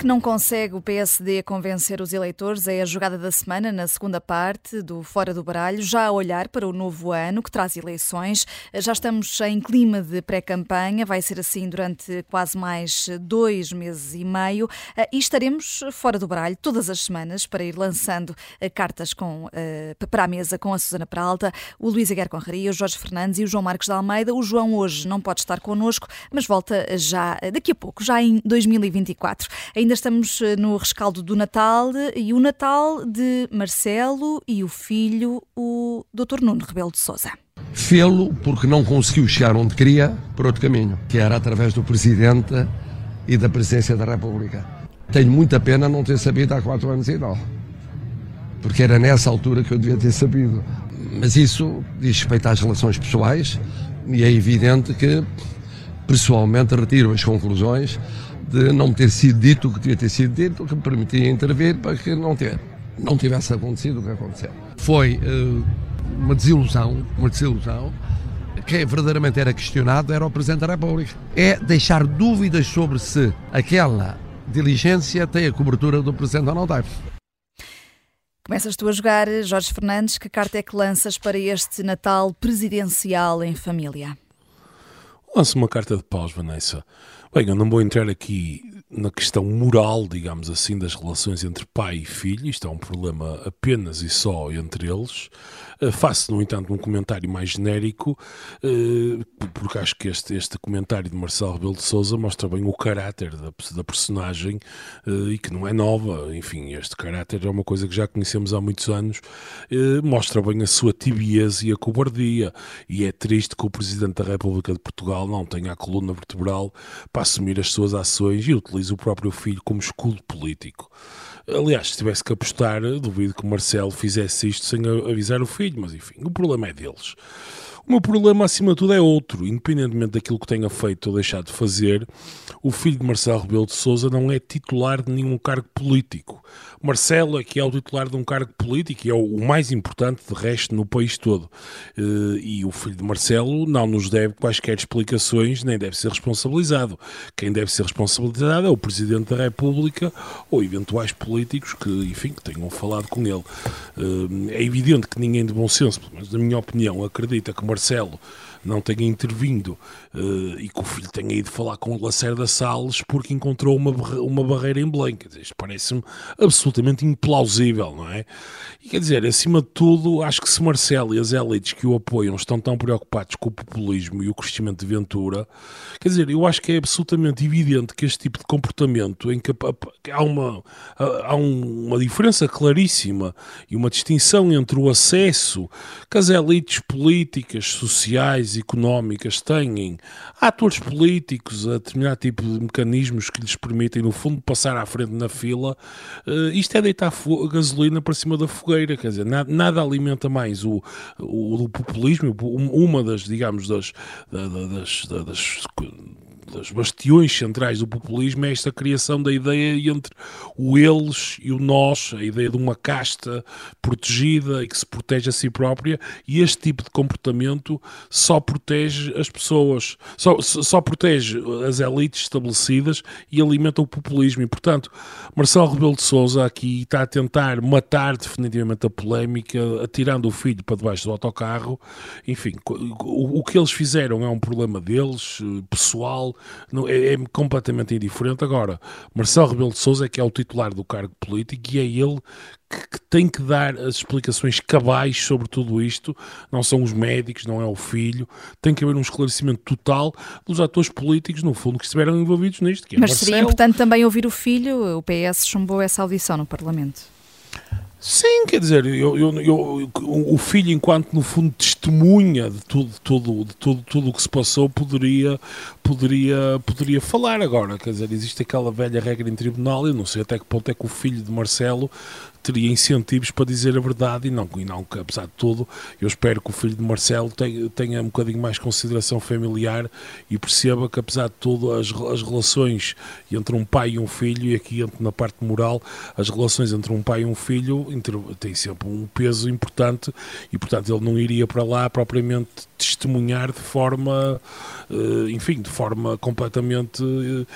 Porque não consegue o PSD convencer os eleitores, é a jogada da semana, na segunda parte do Fora do Baralho, já a olhar para o novo ano que traz eleições. Já estamos em clima de pré-campanha, vai ser assim durante quase mais dois meses e meio e estaremos fora do baralho todas as semanas para ir lançando eh, cartas com, eh, para a mesa com a Susana Peralta, o Luís Aguiar Conraria, o Jorge Fernandes e o João Marcos de Almeida. O João hoje não pode estar connosco, mas volta já daqui a pouco, já em 2024. Ainda estamos eh, no rescaldo do Natal e o Natal de Marcelo e o filho, o Dr. Nuno Rebelo de Sousa. Fê-lo porque não conseguiu chegar onde queria por outro caminho, que era através do Presidente e da Presidência da República. Tenho muita pena não ter sabido há quatro anos e tal, porque era nessa altura que eu devia ter sabido. Mas isso diz respeito às relações pessoais e é evidente que, pessoalmente, retiro as conclusões de não ter sido dito o que devia ter sido dito, que me permitia intervir para que não, ter, não tivesse acontecido o que aconteceu. Foi uh, uma desilusão, uma desilusão. Quem verdadeiramente era questionado era o Presidente da República. É deixar dúvidas sobre se aquela diligência tem a cobertura do Presidente ou não tem. Começas tu a jogar, Jorge Fernandes, que carta é que lanças para este Natal presidencial em família? Lanço uma carta de paus, Vanessa. Bem, eu não vou entrar aqui na questão moral, digamos assim, das relações entre pai e filho. Isto é um problema apenas e só entre eles. Uh, faço, no entanto, um comentário mais genérico, uh, porque acho que este, este comentário de Marcelo Rebelo de Souza mostra bem o caráter da, da personagem uh, e que não é nova. Enfim, este caráter é uma coisa que já conhecemos há muitos anos. mostra bem a sua tibieza e a cobardia. E é triste que o Presidente da República de Portugal não tenha a coluna vertebral para assumir as suas ações e utilize o próprio filho como escudo político. Aliás, se tivesse que apostar, duvido que o Marcelo fizesse isto sem avisar o filho, mas enfim, o problema é deles. O meu problema, acima de tudo, é outro. Independentemente daquilo que tenha feito ou deixado de fazer, o filho de Marcelo Rebelo de Sousa não é titular de nenhum cargo político. Marcelo é que é o titular de um cargo político e é o mais importante, de resto, no país todo. Eh, e o filho de Marcelo não nos deve quaisquer explicações, nem deve ser responsabilizado. Quem deve ser responsabilizado é o Presidente da República ou eventuais políticos que, enfim, que tenham falado com ele. Eh, é evidente que ninguém de bom senso, mas na minha opinião, acredita que Marcelo Marcelo não tenha intervindo uh, e que o filho tenha ido falar com o Lacerda Salles porque encontrou uma, uma barreira em Belém. Isto parece-me absolutamente implausível, não é? E quer dizer, acima de tudo, acho que se Marcelo e as elites que o apoiam estão tão preocupados com o populismo e o crescimento de Ventura, quer dizer, eu acho que é absolutamente evidente que este tipo de comportamento, em que há uma, há uma diferença claríssima e uma distinção entre o acesso que as elites políticas, sociais, económicas têm atores políticos, a determinado tipo de mecanismos que lhes permitem, no fundo, passar à frente na fila, uh, isto é deitar gasolina para cima da fogueira, quer dizer, nada, nada alimenta mais o, o, o, populismo, uma das, digamos, das, das, das, das das bastiões centrais do populismo é esta criação da ideia entre o eles e o nós, a ideia de uma casta protegida e que se protege a si própria, e este tipo de comportamento só protege as pessoas, só, só protege as elites estabelecidas e alimenta o populismo. E, portanto, Marcelo Rebelo de Souza aqui está a tentar matar definitivamente a polémica, atirando o filho para debaixo do autocarro. Enfim, o, o que eles fizeram é um problema deles, eh, pessoal, não, é, é, completamente indiferente. Agora, Marcelo Rebelo de Sousa é que é o titular do cargo político e é ele que, que, tem que dar as explicações cabais sobre tudo isto. Não são os médicos, não é o filho. Tem que haver um esclarecimento total dos atores políticos, no fundo, que estiveram envolvidos nisto. É Mas Marcelo. seria importante também ouvir o filho. O PS chumbou essa audição no Parlamento. Sim, quer dizer, eu, eu, eu, o filho, enquanto no fundo testemunha de tudo, tudo, de tudo, tudo o que se passou, poderia, poderia, poderia falar agora. Quer dizer, existe aquela velha regra em tribunal, eu não sei até que ponto é que o filho de Marcelo teria incentivos para dizer a verdade e não, e não que, apesar de tudo, eu espero que o filho de Marcelo tenha, um bocadinho mais consideração familiar e perceba que, apesar de tudo, as, as relações entre um pai e um filho, e aqui na parte moral, as relações entre um pai e um filho têm sempre um peso importante e, portanto, ele não iria para lá propriamente testemunhar de forma, eh, enfim, de forma completamente eh,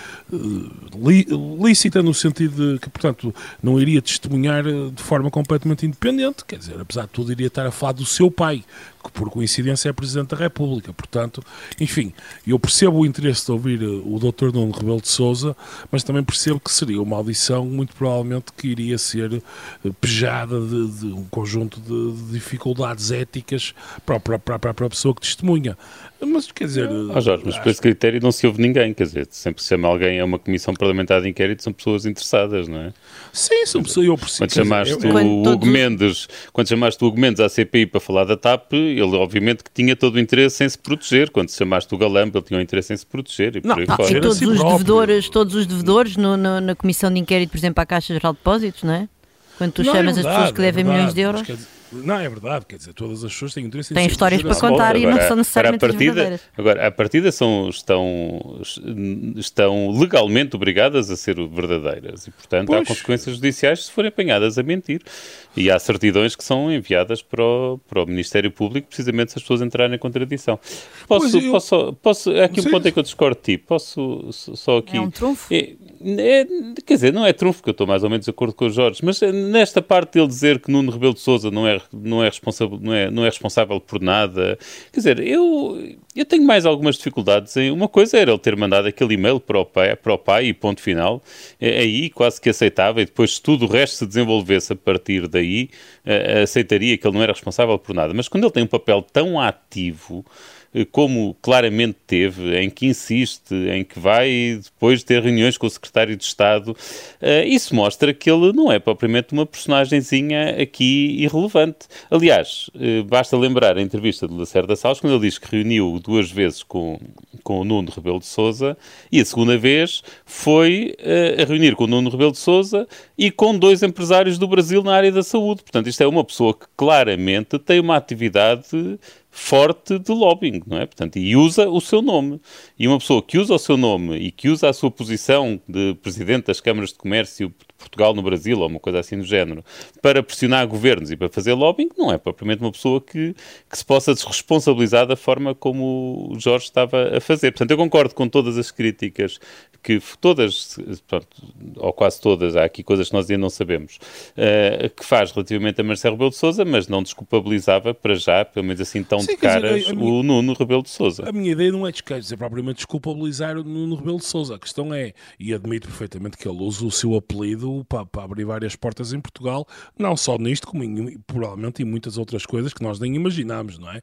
lícita, no sentido de que, portanto, não iria testemunhar de forma completamente independente, quer dizer, apesar de tudo, iria estar a falar do seu pai, que por coincidência é Presidente da República. Portanto, enfim, eu percebo o interesse de ouvir eh, o Dr. Nuno Rebelo de Souza, mas também percebo que seria uma audição muito provavelmente que iria ser eh, pejada de, de um conjunto de, de, dificuldades éticas para, para, para, para a pessoa que testemunha. Mas quer dizer. Ah, Jorge, mas por esse critério não se ouve ninguém, quer dizer, sempre se chama alguém a uma comissão parlamentar de inquérito, são pessoas interessadas, não é? Sim, são pessoas. Eu preciso. Quando chamaste dizer, eu, o Hugo todos... Mendes, quando chamaste o Hugo Mendes à CPI para falar da TAP, ele obviamente que tinha todo o interesse em se proteger. Quando chamaste o Galamba, ele tinha o interesse em se proteger. E, não, por tá, e todos, os devedores, todos os devedores no, no, na comissão de inquérito, por exemplo, à Caixa Geral de Depósitos, não é? Quando tu não, é chamas é verdade, as pessoas que devem é verdade, milhões de euros. Não, é verdade, quer dizer, todas as pessoas têm interesse em Têm histórias para contar e não são necessariamente a partida, Agora, a partida são, estão, estão legalmente obrigadas a ser verdadeiras e, portanto, pois. há consequências judiciais se forem apanhadas a mentir. E há certidões que são enviadas para o, para o Ministério Público precisamente se as pessoas entrarem em contradição. Posso, eu... posso, posso, aqui um ponto em que eu discordo de ti, posso só aqui... É um trunfo? É, é, quer dizer, não é trunfo, que eu estou mais ou menos de acordo com o Jorge, mas nesta parte dele dizer que Nuno Rebelo de Sousa não é, não é, responsável, não é, não é responsável por nada, quer dizer, eu, eu tenho mais algumas dificuldades em... Uma coisa era ele ter mandado aquele e-mail para o pai, para o pai e ponto final, é, aí quase que aceitava, e depois se tudo o resto se desenvolvesse a partir daí, uh, aceitaria que ele não era responsável por nada. Mas quando ele tem um papel tão ativo como claramente teve, em que insiste, em que vai depois ter reuniões com o secretário de Estado, uh, isso mostra que ele não é propriamente uma personagemzinha aqui irrelevante. Aliás, uh, basta lembrar a entrevista de Lacerda Salles, quando ele diz que reuniu duas vezes com, com o Nuno Rebelo de Sousa e a segunda vez foi a reunir com o Nuno Rebelo de Sousa e com dois empresários do Brasil na área da saúde. Portanto, isto é uma pessoa que claramente tem uma atividade forte de lobbying, não é? Portanto, e usa o seu nome. E uma pessoa que usa o seu nome e que usa a sua posição de presidente das câmaras de comércio Portugal no Brasil, ou uma coisa assim do género, para pressionar governos e para fazer lobbying, não é propriamente uma pessoa que, que se possa desresponsabilizar da forma como o Jorge estava a fazer. Portanto, eu concordo com todas as críticas que todas, pronto, ou quase todas, há aqui coisas que nós ainda não sabemos, uh, que faz relativamente a Marcelo Rebelo de Sousa, mas não desculpabilizava para já, pelo menos assim tão Sim, de caras, dizer, minha, o Nuno Rebelo de Sousa. A minha ideia não é dizer, propriamente desculpabilizar o Nuno Rebelo de Sousa. A questão é, e admito perfeitamente que ele usa o seu apelido para, para abrir várias portas em Portugal, não só nisto, como em, provavelmente em muitas outras coisas que nós nem imaginamos, não é?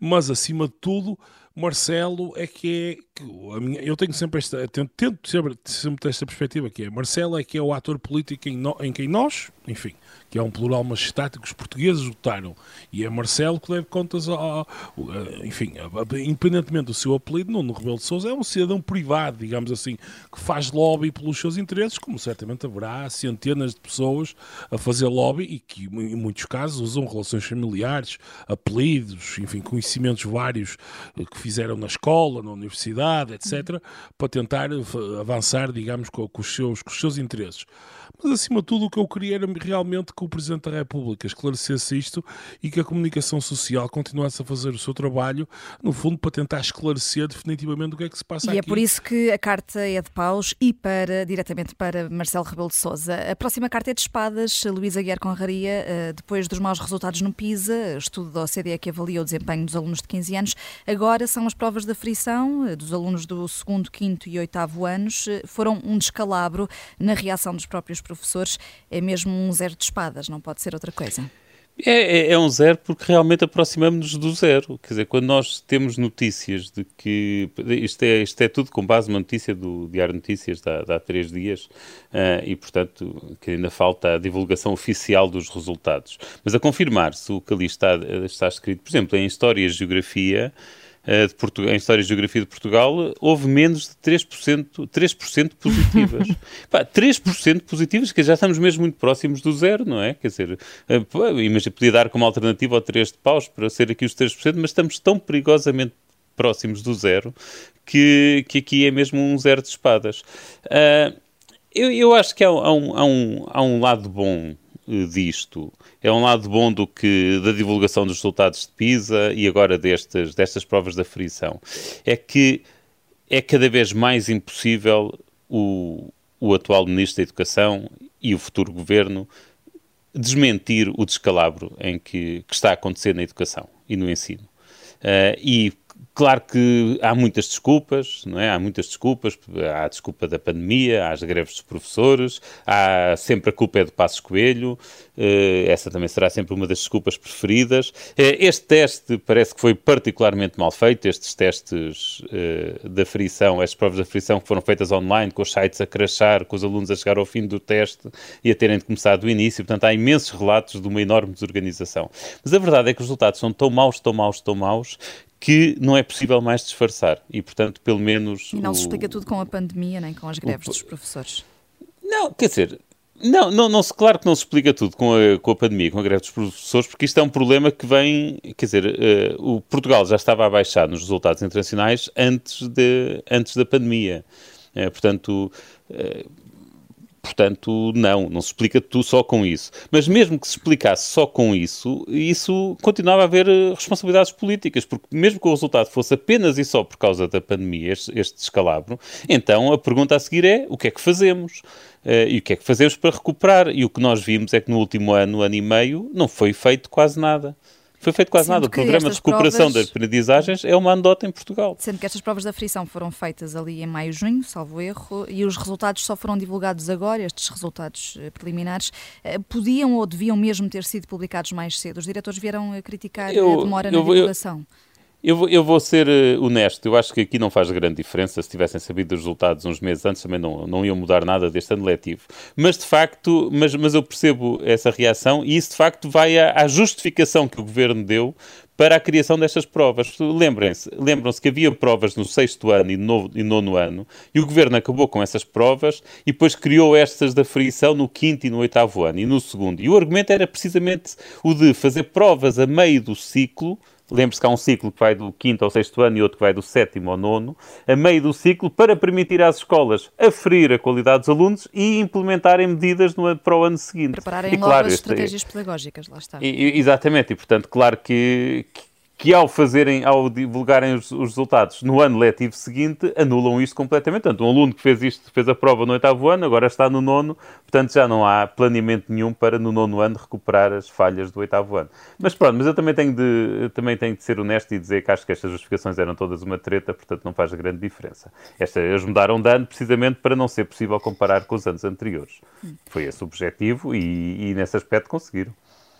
Mas acima de tudo Marcelo é que é. A minha, eu tenho sempre esta. Tento, tento sempre, sempre ter esta perspectiva que é. Marcelo é que é o ator político em, no, em quem nós, enfim, que é um plural majestático, os portugueses votaram. E é Marcelo que deve contas ao. Enfim, independentemente do seu apelido, Nuno Rebelo de Souza é um cidadão privado, digamos assim, que faz lobby pelos seus interesses, como certamente haverá centenas de pessoas a fazer lobby e que, em muitos casos, usam relações familiares, apelidos, enfim, conhecimentos vários que fizeram na escola, na universidade, etc., para tentar avançar, digamos, com, os, seus, com os seus interesses. Mas, acima de tudo, o que eu queria era realmente que o Presidente da República esclarecesse isto e que a comunicação social continuasse a fazer o seu trabalho, no fundo, para tentar esclarecer definitivamente o que é que se passa e aqui. E é por isso que a carta é de paus e para, diretamente para Marcelo Rebelo de Sousa. A próxima carta é de espadas, Luísa Guiar Conraria, eh, depois dos maus resultados no PISA, estudo da OCDE que avalia o desempenho dos alunos de 15 anos, agora são as provas da frição eh, dos alunos do segundo, quinto e oitavo anos, eh, foram um descalabro na reação dos próprios professores. É mesmo um zero de espadas, não pode ser outra coisa. É, é, é, um zero porque realmente aproximamos-nos do zero. Quer dizer, quando nós temos notícias de que. Isto é, isto é tudo com base numa notícia do Diário Notícias de de há três dias uh, e, portanto, que ainda falta a divulgação oficial dos resultados. Mas a confirmar-se o que ali está, está escrito, por exemplo, em História e Geografia de Portugal, em História e Geografia de Portugal, houve menos de 3%, 3 positivas. Pá, 3% positivas, que já estamos mesmo muito próximos do zero, não é? Quer dizer, uh, imagina, podia dar como alternativa ao 3 de paus para ser aqui os 3%, mas estamos tão perigosamente próximos do zero que, que aqui é mesmo um zero de espadas. Uh, eu, eu acho que há, há, um, há, um, há um lado bom eh, disto. É um lado bom do que da divulgação dos resultados de PISA e agora destas, destas provas da frição. É que é cada vez mais impossível o, o atual Ministro da Educação e o futuro Governo desmentir o descalabro em que, que está a acontecer na educação e no ensino. Uh, e Claro que há muitas desculpas, não é? Há muitas desculpas. Há a desculpa da pandemia, há as greves dos professores, há sempre a culpa é do Passos Coelho. Uh, essa também será sempre uma das desculpas preferidas. Uh, este teste parece que foi particularmente mal feito. Estes testes uh, da frição, estas provas da frição que foram feitas online, com os sites a crachar, com os alunos a chegar ao fim do teste e a terem de começar do início. Portanto, há imensos relatos de uma enorme desorganização. Mas a verdade é que os resultados são tão maus, tão maus, tão maus, que não é possível mais disfarçar. E, portanto, pelo menos. E não o... se explica tudo com a pandemia, nem com as greves o... dos professores. Não, quer dizer. Não, não, não, claro que não se explica tudo com a, com a pandemia, com a greve dos professores, porque isto é um problema que vem, quer dizer, uh, o Portugal já estava abaixado nos resultados internacionais antes, de, antes da pandemia. Uh, portanto, uh, Portanto, não, não se explica tudo só com isso. Mas mesmo que se explicasse só com isso, isso continuava a haver eh, responsabilidades políticas, porque mesmo que o resultado fosse apenas e só por causa da pandemia, este, este descalabro, então a pergunta a seguir é o que é que fazemos? Uh, e o que é que fazemos para recuperar? E o que nós vimos é que no último ano, ano e meio, não foi feito quase nada foi feito quase sendo nada. O programa de recuperação provas... das aprendizagens é uma anedota em Portugal. Sendo que estas provas da frição foram feitas ali em maio, junho, salvo erro, e os resultados só foram divulgados agora, estes resultados eh, preliminares, eh, podiam ou deviam mesmo ter sido publicados mais cedo? Os diretores vieram a criticar eu, a demora eu, na divulgação. Eu, eu vou, eu vou ser uh, honesto, eu acho que aqui não faz grande diferença. Se tivessem sabido os resultados uns meses antes, também não, não iam mudar nada deste ano letivo. Mas de facto, mas, mas eu percebo essa reação e isso de facto vai à, à justificação que o governo deu para a criação destas provas. Lembrem-se, lembram-se que havia provas no sexto ano e, no, nono ano, e o governo acabou com essas provas e depois criou estas da frição no quinto e no oitavo ano e no segundo. E o argumento era precisamente o de fazer provas a meio do ciclo Lembre-se que há um ciclo que vai do quinto ao sexto ano e outro que vai do sétimo ao nono, a meio do ciclo, para permitir às escolas aferir a qualidade dos alunos e implementarem medidas no, para o ano seguinte. Prepararem e, claro, novas estratégias pedagógicas, lá está. E, exatamente, e portanto, claro que, que que ao fazerem, ao divulgarem os, os, resultados no ano letivo seguinte, anulam isto completamente. Portanto, um aluno que fez isto, fez a prova no oitavo ano, agora está no nono, portanto já não há planeamento nenhum para no nono ano recuperar as falhas do oitavo ano. Mas pronto, mas eu também tenho de, também tenho de ser honesto e dizer que acho que estas justificações eram todas uma treta, portanto não faz grande diferença. Esta, eles mudaram de ano precisamente para não ser possível comparar com os anos anteriores. Foi esse o objetivo e, e nesse aspecto conseguiram.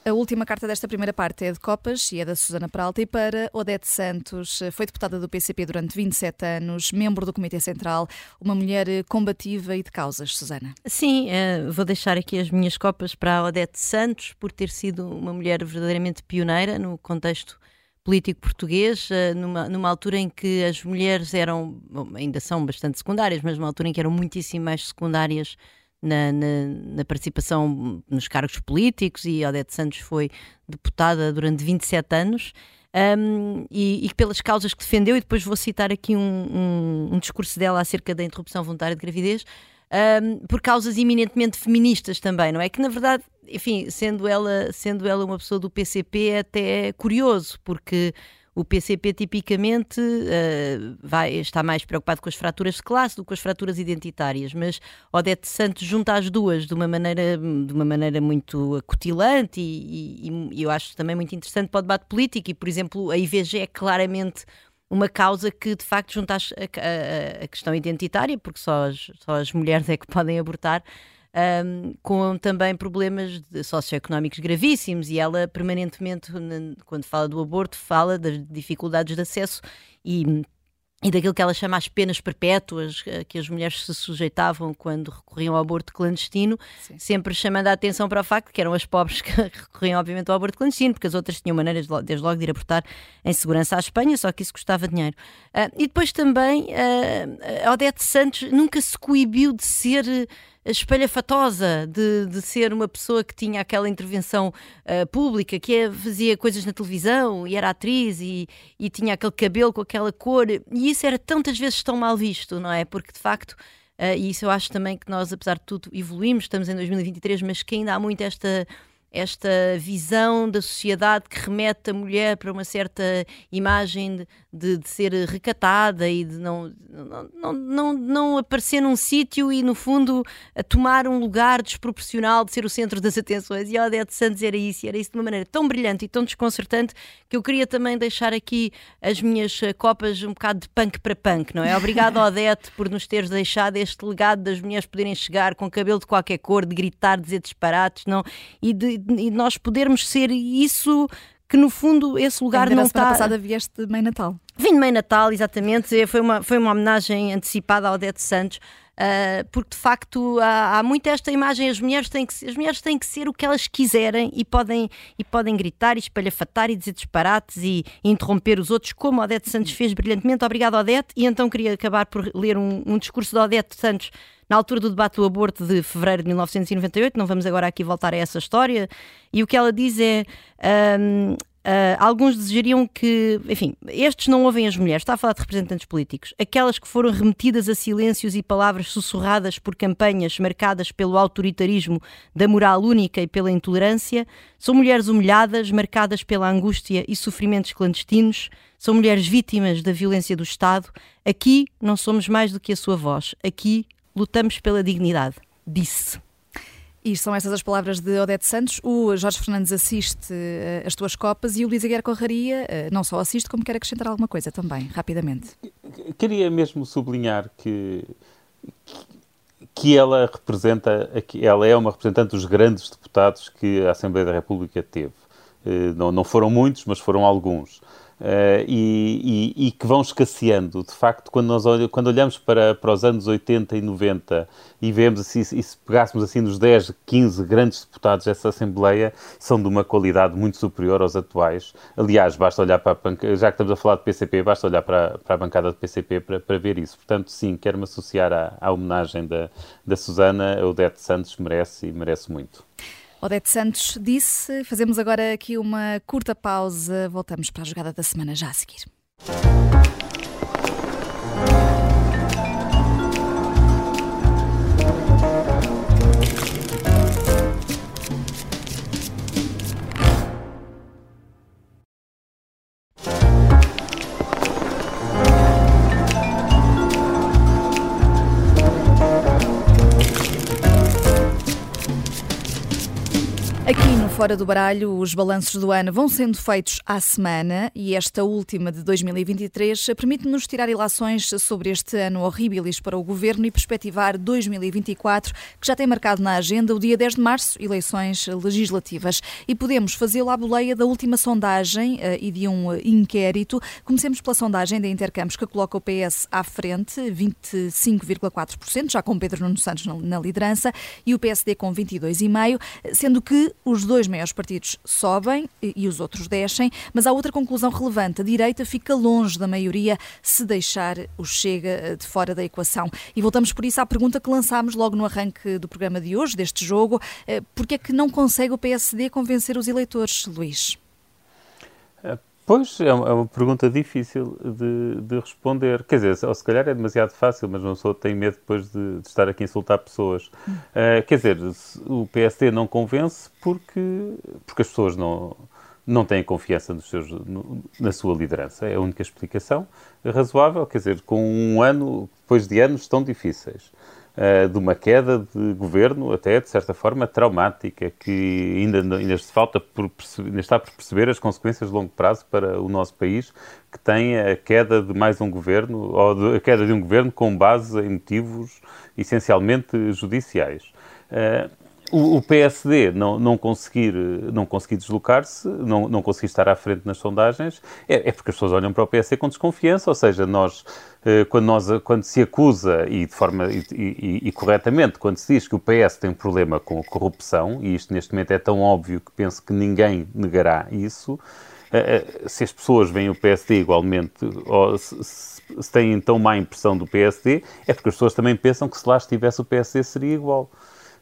A última carta desta primeira parte é de Copas e é da Susana Peralta e para Odete Santos. Foi deputada do PCP durante 27 anos, membro do Comitê Central, uma mulher combativa e de causas, Susana. Sim, uh, vou deixar aqui as minhas copas para a Odete Santos por ter sido uma mulher verdadeiramente pioneira no contexto político português, uh, numa, numa altura em que as mulheres eram, ainda são bastante secundárias, mas numa altura em que eram muitíssimo mais secundárias na, na, na, participação nos cargos políticos e Odete Santos foi deputada durante 27 anos. Um, e, e, pelas causas que defendeu, e depois vou citar aqui um, um, um discurso dela acerca da interrupção voluntária de gravidez, por causas eminentemente feministas também, não é? Que na verdade, enfim, sendo ela, sendo ela uma pessoa do PCP, é até curioso, porque o PCP tipicamente uh, vai, está mais preocupado com as fraturas de classe do que com as fraturas identitárias, mas Odete Santos junta as duas de uma maneira, de uma maneira muito acutilante e, e, e eu acho também muito interessante para o debate político. E, por exemplo, a IVG é claramente uma causa que de facto junta a, a, a, questão identitária, porque só as, só as mulheres é que podem abortar, um, com também problemas socioeconómicos gravíssimos e ela permanentemente, quando fala do aborto, fala das dificuldades de acesso e e daquilo que ela chama as penas perpétuas eh, que as mulheres se sujeitavam quando recorriam ao aborto clandestino, Sim. sempre chamando a atenção para o facto que eram as pobres que recorriam, obviamente, ao aborto clandestino, porque as outras tinham maneiras, desde logo, de ir abortar em segurança à Espanha, só que isso custava dinheiro. Uh, e depois também, uh, a Odete Santos nunca se coibiu de ser espalhafatosa de, de ser uma pessoa que tinha aquela intervenção uh, pública, que é, fazia coisas na televisão e era atriz e, e tinha aquele cabelo com aquela cor, e isso era tantas vezes tão mal visto, não é? Porque de facto. Uh, e isso eu acho também que nós, apesar de tudo, evoluímos, estamos em 2023, mas que ainda há muito esta esta visão da sociedade que remete a mulher para uma certa imagem de, de ser recatada e de não, não, não, não, aparecer num sítio e, no fundo, a tomar um lugar desproporcional de ser o centro das atenções. E a Odete Santos era isso, era isso de uma maneira tão brilhante e tão desconcertante que eu queria também deixar aqui as minhas eh, copas um bocado de punk para punk, não é? Obrigado, Odete, por nos teres deixado este legado das mulheres poderem chegar com cabelo de qualquer cor, de gritar, dizer disparates, não? E de, e nós podermos ser isso que no fundo esse lugar Ainda não está. A passada vieste de Mãe Natal. Vim de Mãe Natal, exatamente. Foi uma, foi uma homenagem antecipada ao Odete Santos. Uh, porque de facto há, há muito esta imagem, as mulheres, têm que, as mulheres têm que ser o que elas quiserem e podem, e podem gritar e espalhafatar e dizer disparates e, e interromper os outros, como Odete Santos fez brilhantemente. Obrigado, Odete. E então queria acabar por ler um, um discurso de Odete Santos na altura do debate do aborto de fevereiro de 1998. Não vamos agora aqui voltar a essa história. E o que ela diz é. Um, Uh, alguns desejariam que, enfim, estes não ouvem as mulheres, está a falar de representantes políticos, aquelas que foram remetidas a silêncios e palavras sussurradas por campanhas marcadas pelo autoritarismo da moral única e pela intolerância, são mulheres humilhadas, marcadas pela angústia e sofrimentos clandestinos, são mulheres vítimas da violência do Estado. Aqui não somos mais do que a sua voz, aqui lutamos pela dignidade, disse. E são estas as palavras de Odete Santos. O Jorge Fernandes assiste uh, as tuas copas e o Luís Aguiar Corraria uh, não só assiste, como quer acrescentar alguma coisa também, rapidamente. Queria mesmo sublinhar que, que ela representa, ela é uma representante dos grandes deputados que a Assembleia da República teve. Uh, não, não foram muitos, mas foram alguns. Uh, e, e, e, que vão escasseando. De facto, quando, nós olhamos, quando olhamos para, para os anos 80 e 90 e vemos, assim, e se pegássemos assim nos 10, 15 grandes deputados dessa Assembleia, são de uma qualidade muito superior aos atuais. Aliás, basta olhar para a, já que estamos a falar de PCP, basta olhar para, para a bancada do PCP para, para ver isso. Portanto, sim, quero-me associar à, à homenagem da, da Susana. O Odete Santos merece e merece muito. Odete Santos disse. Fazemos agora aqui uma curta pausa. Voltamos para a jogada da semana já a seguir. Fora do baralho, os balanços do ano vão sendo feitos à semana e esta última de 2023 permite-nos tirar ilações sobre este ano horríveis para o governo e perspectivar 2024, que já tem marcado na agenda o dia 10 de março, eleições legislativas. E podemos fazê-lo à boleia da última sondagem eh, e de um inquérito. Comecemos pela sondagem da Intercampos, que coloca o PS à frente, 25,4%, já com Pedro Nuno Santos na liderança, e o PSD com 22,5%, sendo que os dois dois maiores partidos sobem e os outros descem, mas há outra conclusão relevante. A direita fica longe da maioria se deixar o Chega eh, de fora da equação. E voltamos por isso à pergunta que lançámos logo no arranque do programa de hoje, deste jogo. Eh, Porquê é que não consegue o PSD convencer os eleitores, Luís? Pois, é uma, é uma pergunta difícil de, de, responder. Quer dizer, ou se calhar é demasiado fácil, mas uma pessoa tem medo depois de, de estar aqui a insultar pessoas. Uh, quer dizer, o PSD não convence porque, porque as pessoas não, não têm confiança nos seus, no, na sua liderança. É a única explicação razoável. Quer dizer, com um ano, depois de anos tão difíceis, uh, de uma queda de governo, até de certa forma traumática, que ainda, ainda, falta por ainda está por perceber as consequências de longo prazo para o nosso país, que tem a queda de mais um governo, ou de, a queda de um governo com base em motivos essencialmente judiciais. Uh, o, o, PSD não, não conseguir, não conseguir deslocar-se, não, não conseguir estar à frente nas sondagens, é, é, porque as pessoas olham para o PSD com desconfiança, ou seja, nós, eh, quando, nós, quando se acusa, e de forma e, e, e, corretamente, quando se diz que o PS tem um problema com a corrupção, e isto neste momento é tão óbvio que penso que ninguém negará isso, eh, eh, se as pessoas veem o PSD igualmente, ou se, se têm tão má impressão do PSD, é porque as pessoas também pensam que se lá estivesse o PSD seria igual.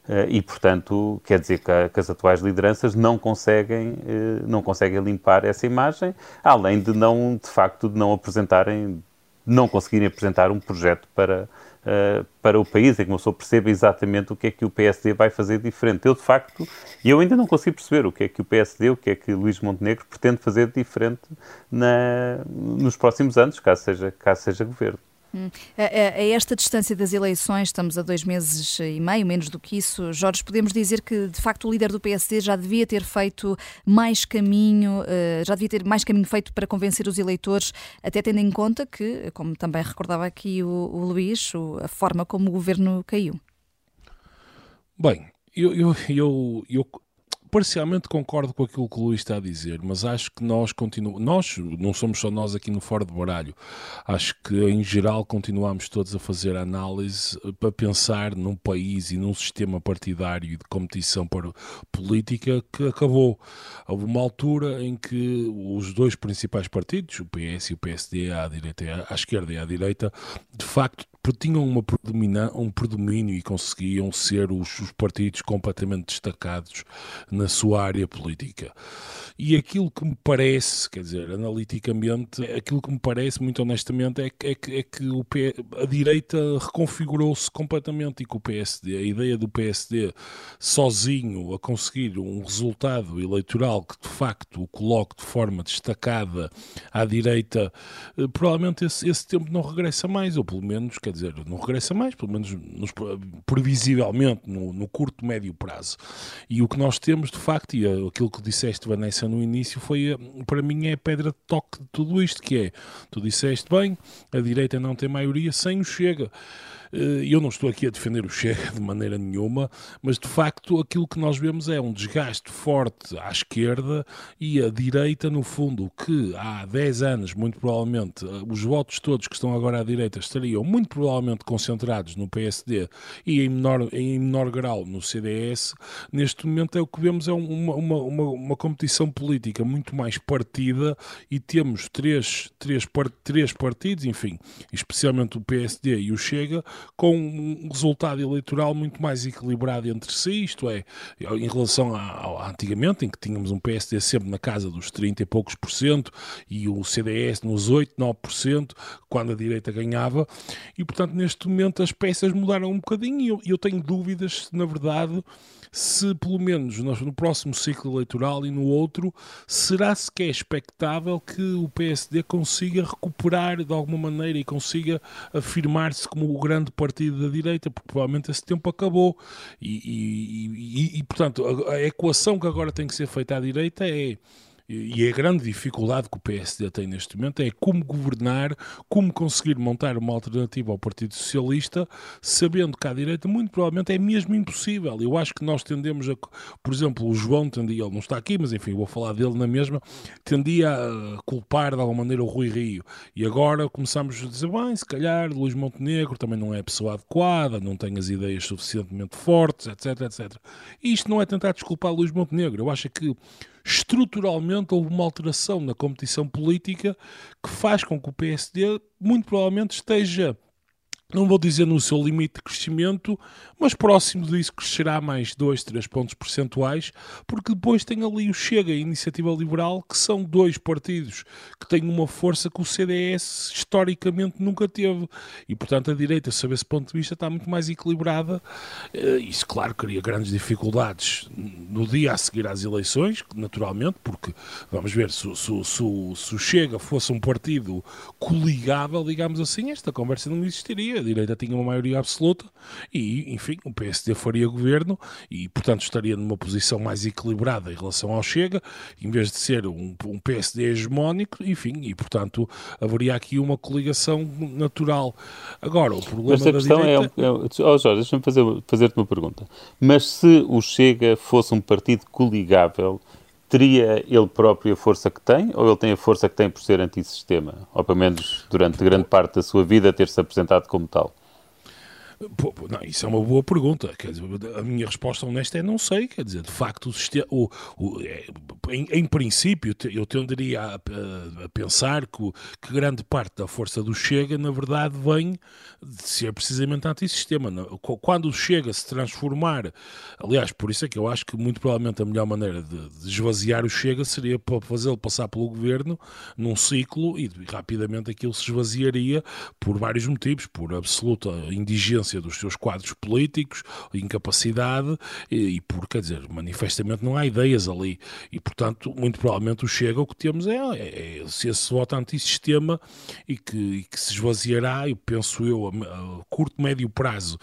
Uh, e, portanto, quer dizer que, que, as atuais lideranças não conseguem, uh, não conseguem limpar essa imagem, além de não, de facto, de não apresentarem, não conseguirem apresentar um projeto para, uh, para o país, em que uma pessoa perceba exatamente o que é que o PSD vai fazer diferente. Eu, de facto, eu ainda não consigo perceber o que é que o PSD, o que é que Luís Montenegro pretende fazer diferente na, nos próximos anos, caso seja, caso seja governo. Hum. A, a, esta distância das eleições, estamos a dois meses e meio, menos do que isso, Jorge, podemos dizer que de facto o líder do PSD já devia ter feito mais caminho, eh, já devia ter mais caminho feito para convencer os eleitores, até tendo em conta que, como também recordava aqui o, o Luís, a forma como o governo caiu. Bem, eu, eu, eu, eu parcialmente concordo com aquilo que o Luís está a dizer, mas acho que nós continuamos, nós, não somos só nós aqui no Fora de Baralho, acho que em geral continuamos todos a fazer análise eh, para pensar num país e num sistema partidário e de competição para política que acabou. Houve uma altura em que os dois principais partidos, o PS e o PSD, à direita, à esquerda e à direita, de facto tinham uma um predomínio e conseguiam ser os, os, partidos completamente destacados na sua área política. E aquilo que me parece, quer dizer, analiticamente, aquilo que me parece, muito honestamente, é que, é é que o a direita reconfigurou-se completamente e que o PSD, a ideia do PSD sozinho a conseguir um resultado eleitoral que de facto o coloque de forma destacada à direita, eh, provavelmente esse, esse tempo não regressa mais, ou pelo menos, quer dizer, não regressa mais, pelo menos nos, previsivelmente no, no curto, médio prazo. E o que nós temos, de facto, e aquilo que disseste, Vanessa, no início foi, para mim, é a pedra de toque de tudo isto, que é, tu disseste bem, a direita não tem maioria, sem o Chega. Eh, eu não estou aqui a defender o Chega de maneira nenhuma, mas de facto aquilo que nós vemos é um desgaste forte à esquerda e à direita, no fundo, que há 10 anos, muito provavelmente, eh, os votos todos que estão agora à direita estariam muito provavelmente concentrados no PSD e em menor, em menor grau no CDS. Neste momento é o que vemos é uma, uma, uma, uma competição política muito mais partida e temos três, três, três partidos, enfim, especialmente o PSD e o Chega, com um resultado eleitoral muito mais equilibrado entre si, isto é, em relação a, antigamente, em que tínhamos um PSD sempre na casa dos 30 e poucos por cento e o CDS nos 8, 9%, quando a direita ganhava, e portanto neste momento as peças mudaram um bocadinho e eu, eu tenho dúvidas se na verdade se pelo menos no próximo ciclo eleitoral e no outro, será sequer expectável que o PSD consiga recuperar de alguma maneira e consiga afirmar-se como o grande partido da direita, porque provavelmente esse tempo acabou. E, e, e, e portanto, a, a equação que agora tem que ser feita à direita é e a grande dificuldade que o PSD tem neste momento é como governar, como conseguir montar uma alternativa ao Partido Socialista, sabendo que à direita muito provavelmente é mesmo impossível. Eu acho que nós tendemos a, por exemplo, o João tendia, ele não está aqui, mas enfim, vou falar dele na mesma, tendia a culpar de alguma maneira o Rui Rio. E agora começamos a dizer, bem, se calhar Luís Montenegro também não é a pessoa adequada, não tem as ideias suficientemente fortes, etc, etc. E isto não é tentar desculpar Luís Montenegro. Eu acho que estruturalmente houve uma alteração na competição política que faz com que o PSD muito provavelmente esteja não vou dizer no seu limite de crescimento, mas próximo disso crescerá mais 2, 3 pontos percentuais, porque depois tem ali o Chega e a Iniciativa Liberal, que são dois partidos que têm uma força que o CDS historicamente nunca teve. E, portanto, a direita, sob esse ponto de vista, está muito mais equilibrada. Eh, isso, claro, cria grandes dificuldades no dia a seguir às eleições, naturalmente, porque, vamos ver, se, se, se, se o Chega fosse um partido coligável, digamos assim, esta conversa não existiria a direita tinha uma maioria absoluta e, enfim, o PSD faria governo e, portanto, estaria numa posição mais equilibrada em relação ao Chega, em vez de ser um, um PSD hegemónico, enfim, e, portanto, haveria aqui uma coligação natural. Agora, o problema Mas a questão da direita... é... é oh Jorge, deixa-me fazer, fazer-te uma pergunta. Mas se o Chega fosse um partido coligável teria ele próprio a força que tem ou ele tem a força que tem por ser antissistema? Ou pelo menos durante grande parte da sua vida ter-se apresentado como tal? Não, isso é uma boa pergunta. Quer dizer, a minha resposta honesta é não sei. Quer dizer, de facto, o sistema, o, o, é, em, em, princípio, eu tenderia a, a, a pensar que, que, grande parte da força do Chega, na verdade, vem de ser precisamente antissistema. Quando o Chega se transformar, aliás, por isso é que eu acho que muito provavelmente a melhor maneira de, de esvaziar o Chega seria fazê-lo passar pelo governo num ciclo e rapidamente aquilo se esvaziaria por vários motivos, por absoluta indigência dos seus quadros políticos, incapacidade e, e por, quer dizer, manifestamente não há ideias ali e, portanto, muito provavelmente o Chega o que temos é, é, é esse voto antissistema e que, e que se esvaziará, eu penso eu, a, a curto, médio prazo.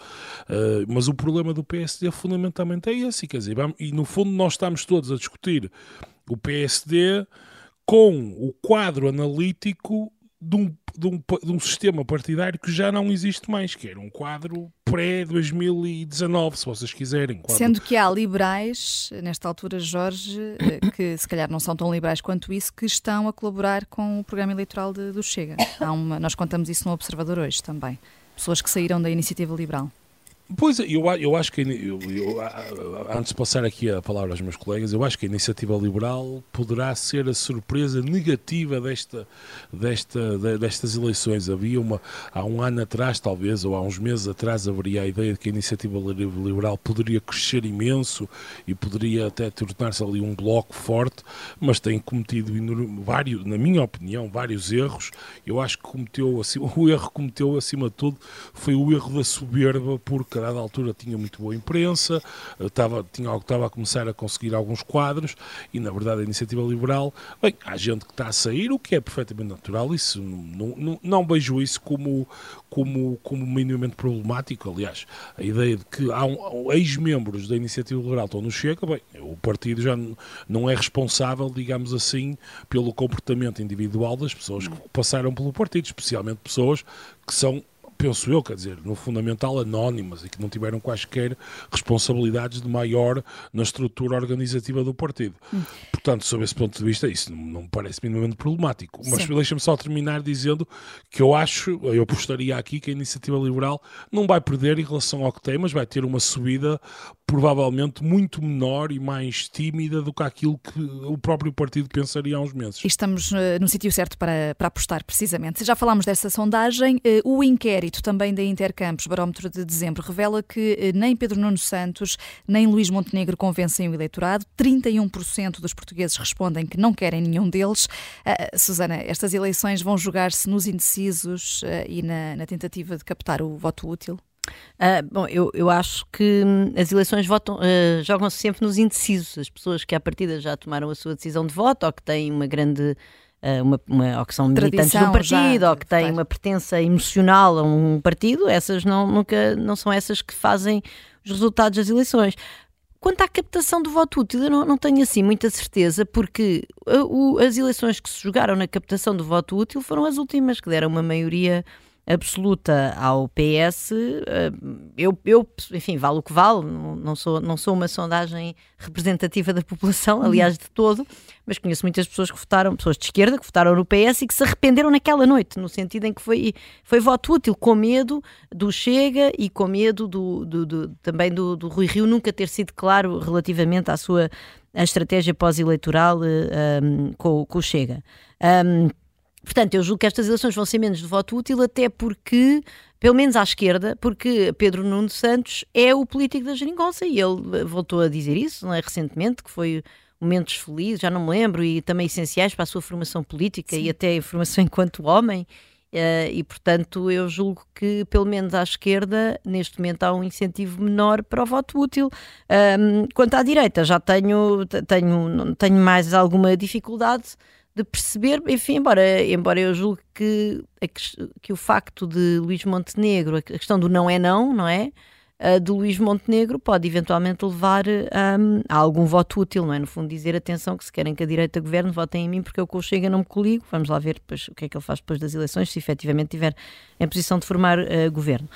Uh, mas o problema do PSD fundamentalmente é esse, quer dizer, vamos, e no fundo nós estamos todos a discutir o PSD com o quadro analítico de um, de, um, de um sistema partidário que já não existe mais, que era um quadro pré-2019, se vocês quiserem. Quadro... Sendo que há liberais, nesta altura, Jorge, eh, que se calhar não são tão liberais quanto isso, que estão a colaborar com o programa eleitoral de, do Chega. Uma, nós contamos isso no Observador hoje também. Pessoas que saíram da iniciativa liberal. Pois, eu, eu acho que, eu, eu, antes de passar aqui a palavra aos meus colegas, eu acho que a iniciativa liberal poderá ser a surpresa negativa desta, desta, destas eleições. Havia uma, há um ano atrás, talvez, ou há uns meses atrás, haveria a ideia de que a iniciativa liberal poderia crescer imenso e poderia até tornar-se ali um bloco forte, mas tem cometido vários, na minha opinião, vários erros. Eu acho que cometeu, assim, o erro que cometeu, acima de tudo, foi o erro da soberba, porque a dada altura tinha muito boa imprensa, estava, tinha, estava a começar a conseguir alguns quadros e, na verdade, a iniciativa liberal, bem, há gente que está a sair, o que é perfeitamente natural, isso não, não, não vejo isso como, como, como minimamente problemático. Aliás, a ideia de que há um, ex-membros da iniciativa liberal estão no Chega, bem, o partido já não é responsável, digamos assim, pelo comportamento individual das pessoas que passaram pelo partido, especialmente pessoas que são penso eu, quer dizer, no fundamental anónimas e que não tiveram quaisquer responsabilidades de maior na estrutura organizativa do partido. Hum. Portanto, sob esse ponto de vista, isso não, me parece minimamente problemático. Mas deixa-me só terminar dizendo que eu acho, eu apostaria aqui que a iniciativa liberal não vai perder em relação ao que tem, mas vai ter uma subida provavelmente muito menor e mais tímida do que aquilo que o próprio partido pensaria há uns meses. E estamos uh, no sítio certo para, para apostar, precisamente. Já falámos dessa sondagem. Uh, o inquérito também da Intercampos, barómetro de dezembro, revela que uh, nem Pedro Nuno Santos nem Luís Montenegro convencem o eleitorado. 31% dos portugueses respondem que não querem nenhum deles. Susana, estas eleições vão jogar-se nos indecisos e na, na tentativa de captar o voto útil? Uh, bom, eu, eu acho que hum, as eleições uh, jogam-se sempre nos indecisos. As pessoas que à partida já tomaram a sua decisão de voto ou que têm uma grande. Uh, uma, uma, ou que são militantes do partido, ou que têm uma pertença emocional a um partido, essas não, nunca não são essas que fazem os resultados das eleições. Quanto à captação do voto útil, eu não, não tenho assim muita certeza, porque o, as eleições que se jogaram na captação do voto útil foram as últimas, que deram uma maioria absoluta ao PS, eh, eu, eu, enfim, vale o que vale, não sou, não sou uma sondagem representativa da população, uhum. aliás, de todo, mas conheço muitas pessoas que votaram, pessoas de esquerda, que votaram no PS e que se arrependeram naquela noite, no sentido em que foi, foi voto útil, com medo do Chega e com medo do, do, do também do, do Rui Rio nunca ter sido claro relativamente à sua à estratégia pós-eleitoral um, eh, com, com o Chega. Um, Portanto, eu julgo que estas eleições vão ser menos de voto útil, até porque, pelo menos à esquerda, porque Pedro Nuno Santos é o político da geringonça e ele voltou a dizer isso, não é? Recentemente, que foi momentos felizes, já não me lembro, e também essenciais para a sua formação política Sim. e até a formação enquanto homem. Uh, e portanto eu julgo que pelo menos à esquerda neste momento há um incentivo menor para o voto útil quanto à direita já tenho tenho tenho mais alguma dificuldade de perceber, enfim, embora, embora eu julgue que, que o facto de Luís Montenegro, a questão do não é não, não é? Uh, de Luís Montenegro pode eventualmente levar um, a algum voto útil, não é? No fundo, dizer atenção que se querem que a direita governe, votem em mim porque eu com o Chega não me coligo. Vamos lá ver depois o que é que ele faz depois das eleições, se efetivamente estiver em posição de formar uh, governo.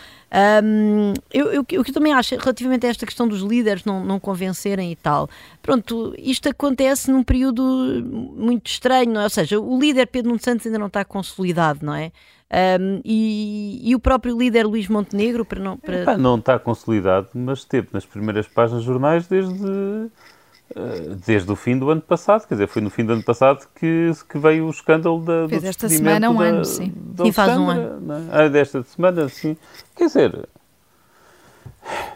Um, eu, eu, o que eu também acho relativamente a esta questão dos líderes não, não convencerem e tal, pronto, isto acontece num período muito estranho, não é? Ou seja, o líder Pedro Nuno Santos ainda não está consolidado, não é? Um, e, e, o próprio líder Luís Montenegro para não, para... Epá, não está consolidado, mas esteve nas primeiras páginas dos jornais desde, eh, desde o fim do ano passado, quer dizer, foi no fim do ano passado que, que veio o escândalo da, Fez do esta semana um da, ano, sim. E faz um ano. É? Ah, desta semana, sim. Quer dizer,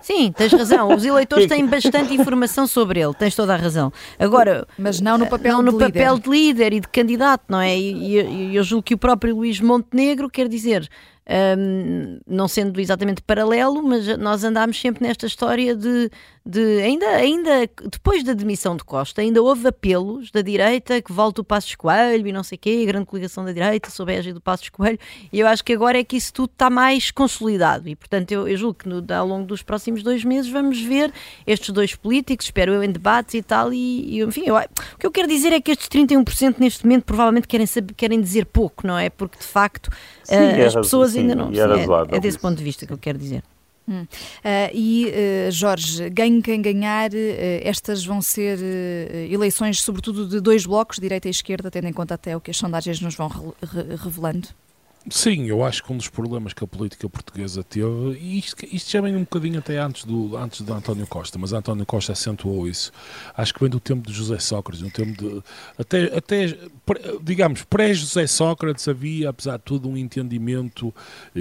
Sim, tens razão. Os eleitores têm bastante informação sobre ele, tens toda a razão. Agora, mas não no papel, não no de, papel líder. de líder e de candidato, não é? E, eu julgo que o próprio Luís Montenegro quer dizer um, não sendo exatamente paralelo, mas nós andámos sempre nesta história de, de ainda, ainda depois da demissão de Costa, ainda houve apelos da direita que volte o Passos Coelho e não sei o quê, a grande coligação da direita sob a égide do Passos Coelho, e eu acho que agora é que isso tudo está mais consolidado e portanto eu, eu julgo que no, ao longo dos próximos dois meses vamos ver estes dois políticos, espero eu, em debates e tal, e, e enfim, eu, o que eu quero dizer é que estes 31% neste momento provavelmente querem, saber, querem dizer pouco, não é? Porque de facto Sim, uh, as pessoas sim, ainda não. É, é, desse ponto de vista que eu quero dizer. Hum. Uh, e, uh, Jorge, ganhe quem ganhar, uh, estas vão ser eleições, sobretudo, de dois blocos, direita e esquerda, tendo em conta até o que as sondagens nos vão re revelando? Sim, eu acho que um dos problemas que a política portuguesa teve, e isto, isto já vem um bocadinho até antes do, antes de António Costa, mas António Costa acentuou isso. Acho que vem do tempo de José Sócrates, um tempo de. Até, até digamos, pré-José Sócrates havia, apesar de tudo, um entendimento eh,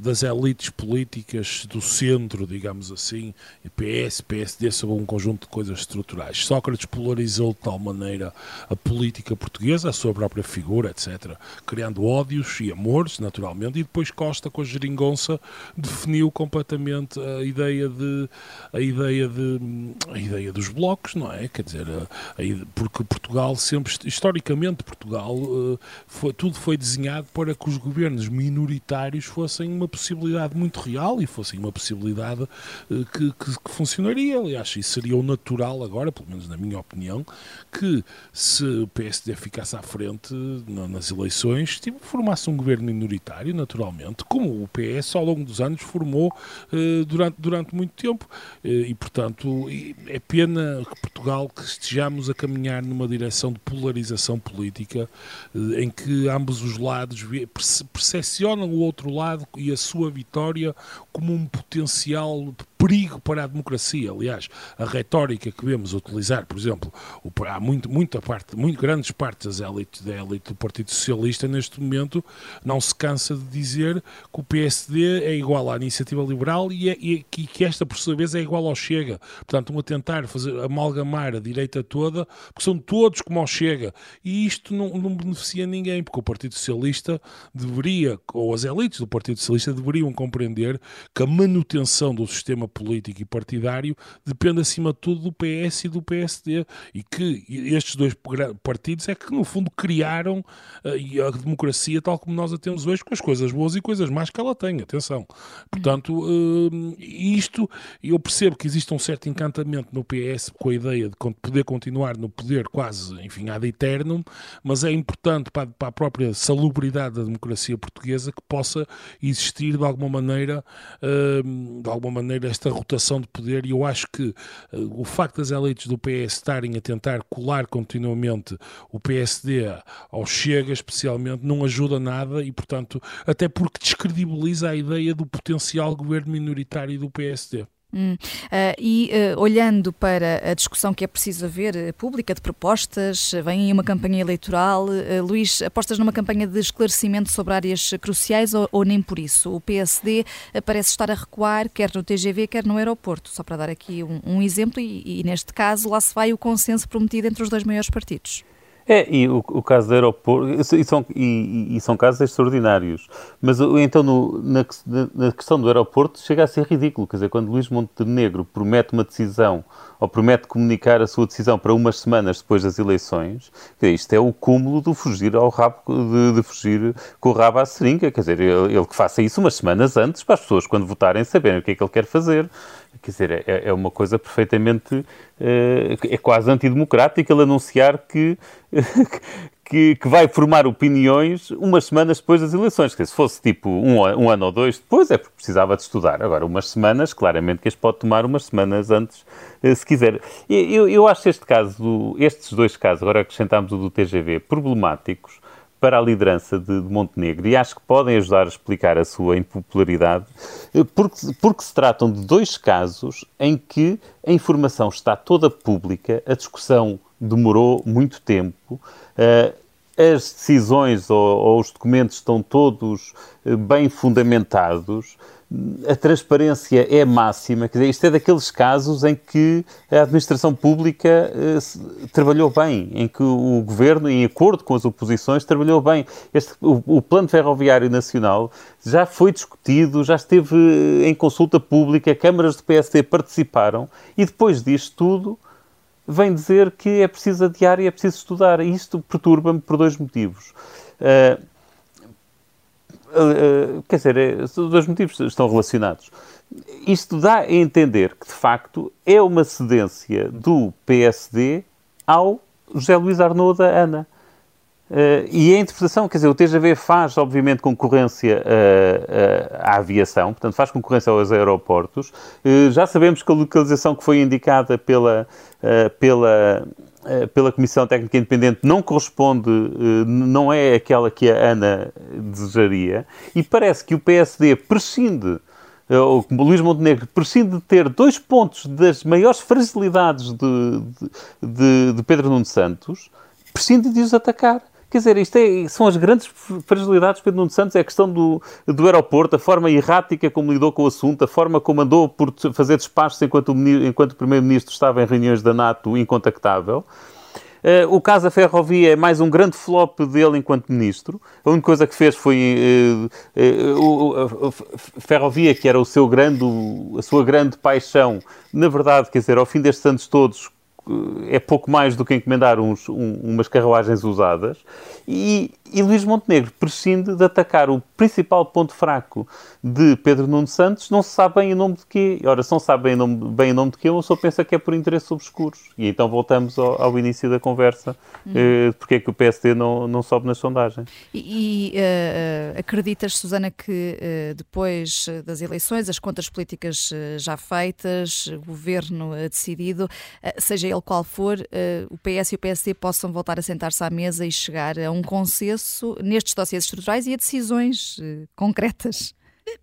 das elites políticas do centro, digamos assim, PS, PSD, sobre um conjunto de coisas estruturais. Sócrates polarizou de tal maneira a política portuguesa, a sua própria figura, etc., criando ódios e amor naturalmente, e depois Costa com a geringonça definiu completamente a ideia de a ideia de a ideia dos blocos, não é? Quer dizer, a, a, porque Portugal sempre historicamente Portugal eh, foi, tudo foi desenhado para que os governos minoritários fossem uma possibilidade muito real e fossem uma possibilidade eh, que, que, que funcionaria. Aliás, isso seria o natural agora, pelo menos na minha opinião, que se o PSD ficasse à frente nas eleições, tipo, formasse um governo minoritário, naturalmente, como o PS ao longo dos anos formou eh, durante, durante muito tempo. Eh, e, portanto, é pena que Portugal que estejamos a caminhar numa direção de polarização política eh, em que ambos os lados percepcionam o outro lado e a sua vitória como um potencial perigo para a democracia. Aliás, a retórica que vemos utilizar, por exemplo, há muito, muita parte, muito grandes partes da elite, da elite do Partido Socialista neste momento não se cansa de dizer que o PSD é igual à iniciativa liberal e, é, e que, que esta, por sua vez, é igual ao Chega. Portanto, estão a tentar fazer, amalgamar a direita toda, porque são todos como ao Chega. E isto não, não beneficia ninguém, porque o Partido Socialista deveria, ou as elites do Partido Socialista deveriam compreender que a manutenção do sistema político e partidário depende acima de tudo do PS e do PSD e que estes dois partidos é que no fundo criaram uh, a democracia tal como nós a temos hoje com as coisas boas e coisas más que ela tem, atenção. Portanto, uh, isto eu percebo que existe um certo encantamento no PS com a ideia de poder continuar no poder quase, enfim, ad eternum, mas é importante para, a própria salubridade da democracia portuguesa que possa existir de alguma maneira, uh, de alguma maneira esta rotação de poder e eu acho que uh, o facto das elites do PS estarem a tentar colar continuamente o PSD ao Chega, especialmente, não ajuda nada e, portanto, até porque descredibiliza a ideia do potencial governo minoritário do PSD. Hum. Uh, e uh, olhando para a discussão que é preciso haver uh, pública de propostas, vem aí uma campanha eleitoral. Luís, apostas numa campanha de esclarecimento sobre áreas cruciais ou, ou nem por isso? O PSD parece estar a recuar, quer no TGV, quer no aeroporto, só para dar aqui um, um exemplo, e, e, neste caso lá se vai o consenso prometido entre os dois maiores partidos. É, e o, o caso do aeroporto, e são, e, e, são casos extraordinários, mas então no, na, na, questão do aeroporto chega a ser ridículo, quer dizer, quando Luís Montenegro promete uma decisão ou promete comunicar a sua decisão para umas semanas depois das eleições, isto é o cúmulo do fugir ao rabo, de, de, fugir com o rabo à seringa, quer dizer, ele, ele que faça isso umas semanas antes para as pessoas quando votarem saberem o que é que ele quer fazer. Quer dizer, é, é uma coisa perfeitamente. É, é quase antidemocrática ele anunciar que, que, que, vai formar opiniões umas semanas depois das eleições. Se fosse tipo um, um, ano ou dois depois, é porque precisava de estudar. Agora, umas semanas, claramente que as pode tomar umas semanas antes, eh, se quiser. Eu, eu acho este caso, estes dois casos, agora acrescentámos o do TGV, problemáticos para a liderança de, de, Montenegro e acho que podem ajudar a explicar a sua impopularidade, eh, porque, porque se tratam de dois casos em que a informação está toda pública, a discussão demorou muito tempo, uh, as decisões ou, ou, os documentos estão todos eh, bem fundamentados, a transparência é máxima. Quer dizer, isto é daqueles casos em que a administração pública eh, trabalhou bem, em que o governo, em acordo com as oposições, trabalhou bem. Este, o, o Plano Ferroviário Nacional já foi discutido, já esteve eh, em consulta pública, câmaras do PSD participaram e depois disto tudo vem dizer que é preciso adiar e é preciso estudar. E isto perturba-me por dois motivos. Uh, uh, quer dizer, é, dois motivos estão relacionados. Isto dá a entender que, de facto, é uma cedência do PSD ao José Luís Arnaud da ANA. Uh, e a interpretação, quer dizer, o TGV faz, obviamente, concorrência uh, uh, à aviação, portanto, faz concorrência aos aeroportos. já sabemos que a localização que foi indicada pela, pela, pela Comissão Técnica Independente não corresponde, não é aquela que a ANA desejaria, e parece que o PSD prescinde o Luís Montenegro prescinde de ter dois pontos das maiores fragilidades de, de, de Pedro Nuno Santos, prescinde de os atacar. Quer dizer, isto é, são as grandes fragilidades de Pedro Nuno Santos, é a questão do, do aeroporto, a forma errática como lidou com o assunto, a forma como andou por fazer despachos enquanto o, enquanto o Primeiro-Ministro estava em reuniões da NATO incontactável. Uh, o caso da ferrovia é mais um grande flop dele enquanto ministro. A única coisa que fez foi uh, uh, a ferrovia, que era o seu grande, a sua grande paixão, na verdade, quer dizer, ao fim destes anos todos, é pouco mais do que encomendar uns, um, umas carruagens usadas. E, e Luís Montenegro prescinde de atacar o principal ponto fraco de Pedro Nuno Santos, não se sabe bem em nome de quê. Ora, se não sabe bem em nome, bem em nome de quê, uma pessoa pensa que é por interesses obscuros. E então voltamos ao, ao início da conversa, hum. eh, porque é que o PSD não, não sobe nas sondagens. E, e uh, acreditas, Susana, que uh, depois das eleições, as contas políticas uh, já feitas, governo decidido, seja ele qual for, o PS e o PSD possam voltar a sentar-se à mesa e chegar a um consenso nestes dossiês estruturais e a decisões uh, concretas.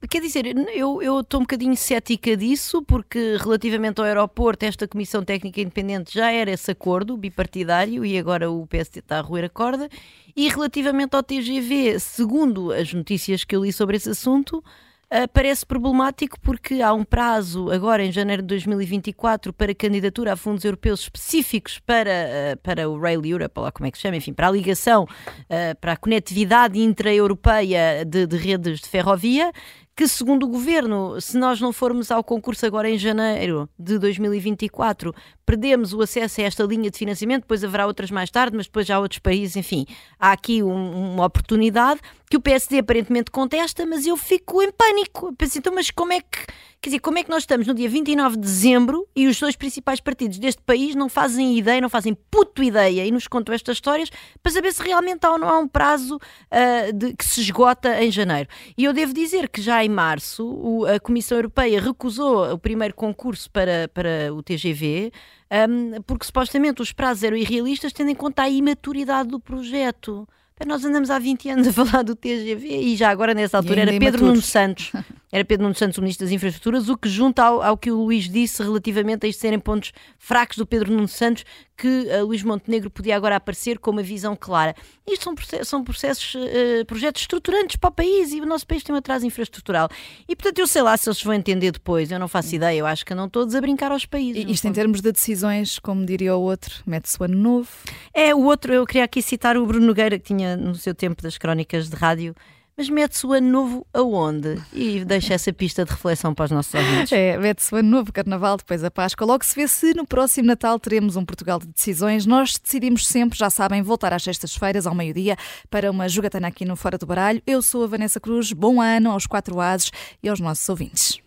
Quer dizer, eu estou um bocadinho cética disso, porque relativamente ao aeroporto, esta Comissão Técnica Independente já era esse acordo bipartidário e agora o PSD está a roer a corda. E relativamente ao TGV, segundo as notícias que eu li sobre esse assunto, Uh, parece problemático porque há um prazo, agora em janeiro de 2024, para candidatura a fundos europeus específicos para, uh, para o Rail Europe, lá como é que se chama, enfim, para a ligação, uh, para a conectividade intra-europeia de, de redes de ferrovia, que, segundo o governo, se nós não formos ao concurso agora em janeiro de 2024, perdemos o acesso a esta linha de financiamento, depois haverá outras mais tarde, mas depois há outros países, enfim, há aqui um, uma oportunidade que o PSD aparentemente contesta, mas eu fico em pânico. Penso, então, mas como é que Quer dizer, como é que nós estamos no dia 29 de dezembro e os dois principais partidos deste país não fazem ideia, não fazem puto ideia e nos contam estas histórias para saber se realmente há ou não há um prazo uh, de, que se esgota em janeiro. E eu devo dizer que já em março o, a Comissão Europeia recusou o primeiro concurso para, para o TGV. Um, porque supostamente os prazos eram irrealistas, tendo em conta a imaturidade do projeto. Nós andamos há 20 anos a falar do TGV e já agora nessa altura era Pedro Nuno Santos era Pedro Nuno Santos o Ministro das Infraestruturas, o que junta ao, ao que o Luís disse relativamente a isto serem pontos fracos do Pedro Nuno Santos, que uh, Luís Montenegro podia agora aparecer com uma visão clara. Isto são, processos, são processos uh, projetos estruturantes para o país e o nosso país tem um atraso infraestrutural. E portanto eu sei lá se eles vão entender depois, eu não faço ideia, eu acho que andam todos a brincar aos países. E isto em termos de decisões, como diria o outro, mete-se o ano novo. É, o outro, eu queria aqui citar o Bruno Nogueira, que tinha no seu tempo das crónicas de rádio mas mete-se o ano novo aonde? E deixa essa pista de reflexão para os nossos ouvintes. É, mete-se o ano novo, Carnaval, depois a Páscoa. Logo se vê se no próximo Natal teremos um Portugal de decisões. Nós decidimos sempre, já sabem, voltar às sextas-feiras, ao meio-dia, para uma jogatana aqui no Fora do Baralho. Eu sou a Vanessa Cruz. Bom ano aos quatro ases e aos nossos ouvintes.